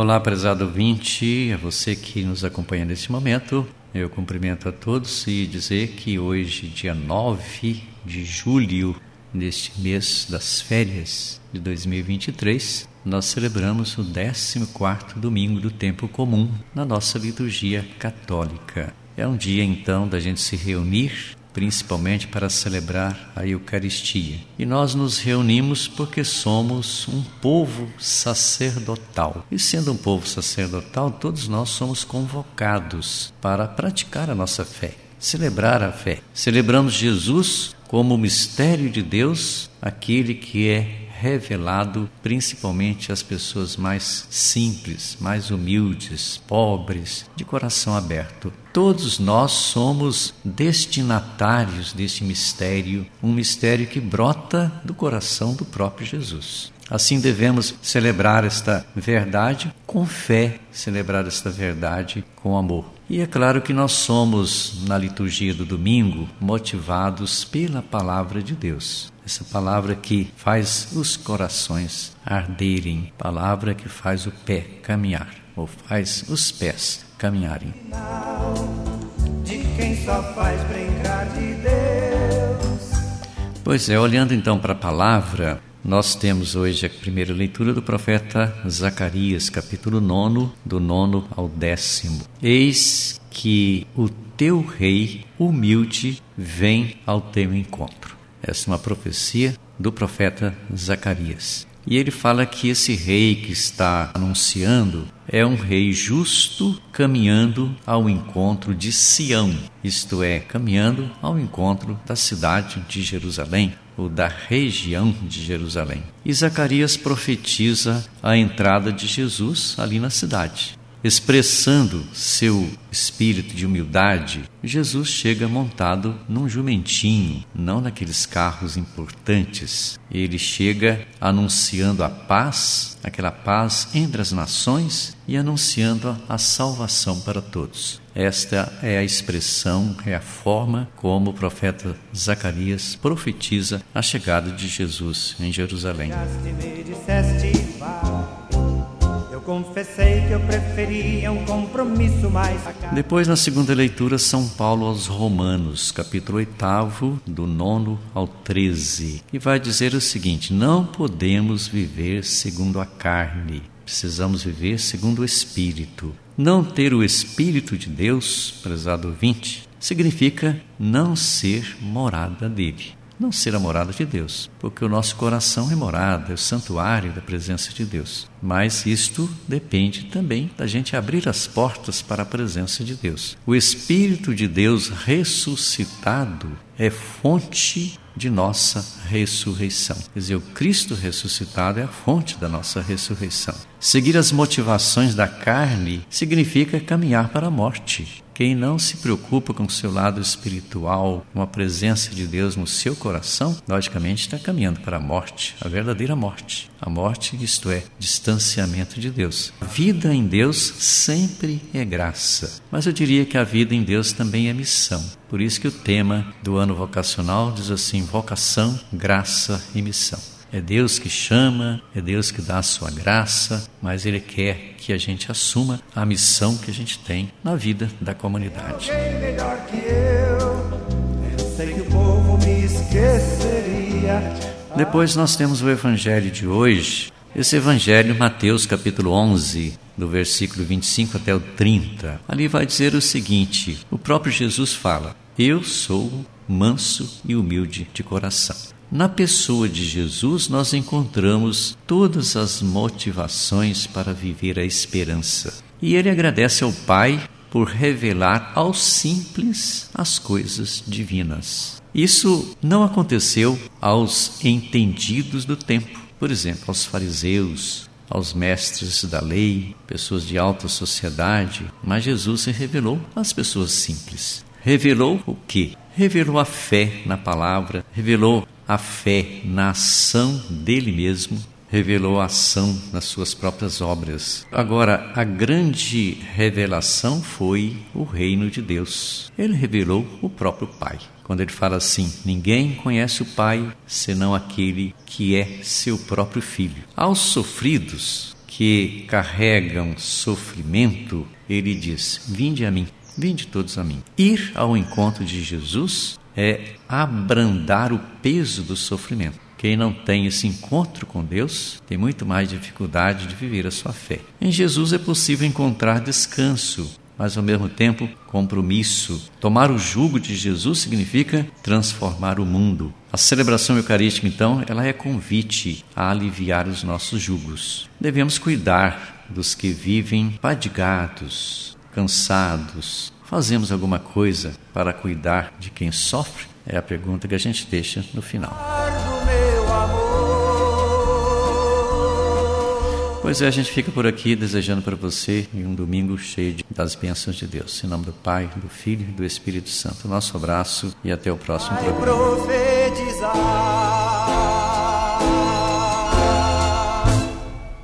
Olá, prezado ouvinte, a você que nos acompanha neste momento. Eu cumprimento a todos e dizer que hoje, dia 9 de julho, neste mês das férias de 2023, nós celebramos o 14º domingo do tempo comum na nossa liturgia católica. É um dia então da gente se reunir principalmente para celebrar a Eucaristia. E nós nos reunimos porque somos um povo sacerdotal. E sendo um povo sacerdotal, todos nós somos convocados para praticar a nossa fé, celebrar a fé. Celebramos Jesus como o mistério de Deus, aquele que é revelado principalmente às pessoas mais simples, mais humildes, pobres, de coração aberto. Todos nós somos destinatários desse mistério, um mistério que brota do coração do próprio Jesus. Assim devemos celebrar esta verdade com fé, celebrar esta verdade com amor. E é claro que nós somos, na liturgia do domingo, motivados pela palavra de Deus. Essa palavra que faz os corações arderem, palavra que faz o pé caminhar, ou faz os pés caminharem. De quem só faz brincar de Deus. Pois é, olhando então para a palavra, nós temos hoje a primeira leitura do profeta Zacarias, capítulo 9, do nono ao décimo. Eis que o teu rei humilde vem ao teu encontro. Essa é uma profecia do profeta Zacarias. E ele fala que esse rei que está anunciando é um rei justo caminhando ao encontro de Sião, isto é, caminhando ao encontro da cidade de Jerusalém, ou da região de Jerusalém. E Zacarias profetiza a entrada de Jesus ali na cidade expressando seu espírito de humildade, Jesus chega montado num jumentinho, não naqueles carros importantes. Ele chega anunciando a paz, aquela paz entre as nações e anunciando a salvação para todos. Esta é a expressão, é a forma como o profeta Zacarias profetiza a chegada de Jesus em Jerusalém confessei que eu preferia um compromisso mais. Depois, na segunda leitura, São Paulo aos Romanos, capítulo 8, do 9 ao 13, e vai dizer o seguinte: Não podemos viver segundo a carne, precisamos viver segundo o Espírito. Não ter o Espírito de Deus, prezado ouvinte, significa não ser morada dele não ser a morada de Deus, porque o nosso coração é morada, é o santuário da presença de Deus. Mas isto depende também da gente abrir as portas para a presença de Deus. O Espírito de Deus ressuscitado é fonte de nossa ressurreição. Quer dizer, o Cristo ressuscitado é a fonte da nossa ressurreição. Seguir as motivações da carne significa caminhar para a morte. Quem não se preocupa com o seu lado espiritual, com a presença de Deus no seu coração, logicamente está caminhando para a morte, a verdadeira morte. A morte, isto é, distanciamento de Deus. A vida em Deus sempre é graça, mas eu diria que a vida em Deus também é missão. Por isso que o tema do ano vocacional diz assim: vocação, graça e missão. É Deus que chama, é Deus que dá a sua graça, mas Ele quer que a gente assuma a missão que a gente tem na vida da comunidade. Depois nós temos o Evangelho de hoje, esse Evangelho, Mateus capítulo 11, do versículo 25 até o 30. Ali vai dizer o seguinte: o próprio Jesus fala: Eu sou manso e humilde de coração. Na pessoa de Jesus, nós encontramos todas as motivações para viver a esperança. E ele agradece ao Pai por revelar aos simples as coisas divinas. Isso não aconteceu aos entendidos do tempo, por exemplo, aos fariseus, aos mestres da lei, pessoas de alta sociedade, mas Jesus se revelou às pessoas simples. Revelou o que? Revelou a fé na palavra, revelou a fé na ação dele mesmo, revelou a ação nas suas próprias obras. Agora, a grande revelação foi o reino de Deus. Ele revelou o próprio Pai. Quando ele fala assim: Ninguém conhece o Pai senão aquele que é seu próprio filho. Aos sofridos, que carregam sofrimento, ele diz: Vinde a mim, vinde todos a mim. Ir ao encontro de Jesus é abrandar o peso do sofrimento. Quem não tem esse encontro com Deus tem muito mais dificuldade de viver a sua fé. Em Jesus é possível encontrar descanso, mas ao mesmo tempo compromisso. Tomar o jugo de Jesus significa transformar o mundo. A celebração eucarística, então, ela é convite a aliviar os nossos jugos. Devemos cuidar dos que vivem fadigados, cansados. Fazemos alguma coisa para cuidar de quem sofre? É a pergunta que a gente deixa no final. Pois é, a gente fica por aqui desejando para você um domingo cheio das bênçãos de Deus. Em nome do Pai, do Filho e do Espírito Santo. Nosso abraço e até o próximo programa.